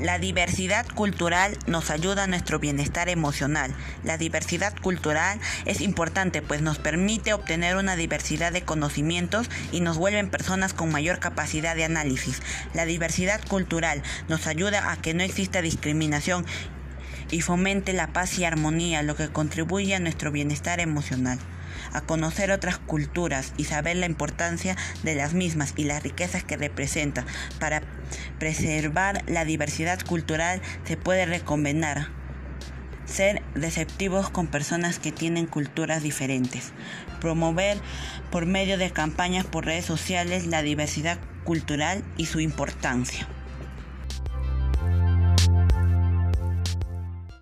La diversidad cultural nos ayuda a nuestro bienestar emocional. La diversidad cultural es importante pues nos permite obtener una diversidad de conocimientos y nos vuelven personas con mayor capacidad de análisis. La diversidad cultural nos ayuda a que no exista discriminación y fomente la paz y armonía, lo que contribuye a nuestro bienestar emocional a conocer otras culturas y saber la importancia de las mismas y las riquezas que representan. Para preservar la diversidad cultural se puede recomendar ser receptivos con personas que tienen culturas diferentes, promover por medio de campañas por redes sociales la diversidad cultural y su importancia.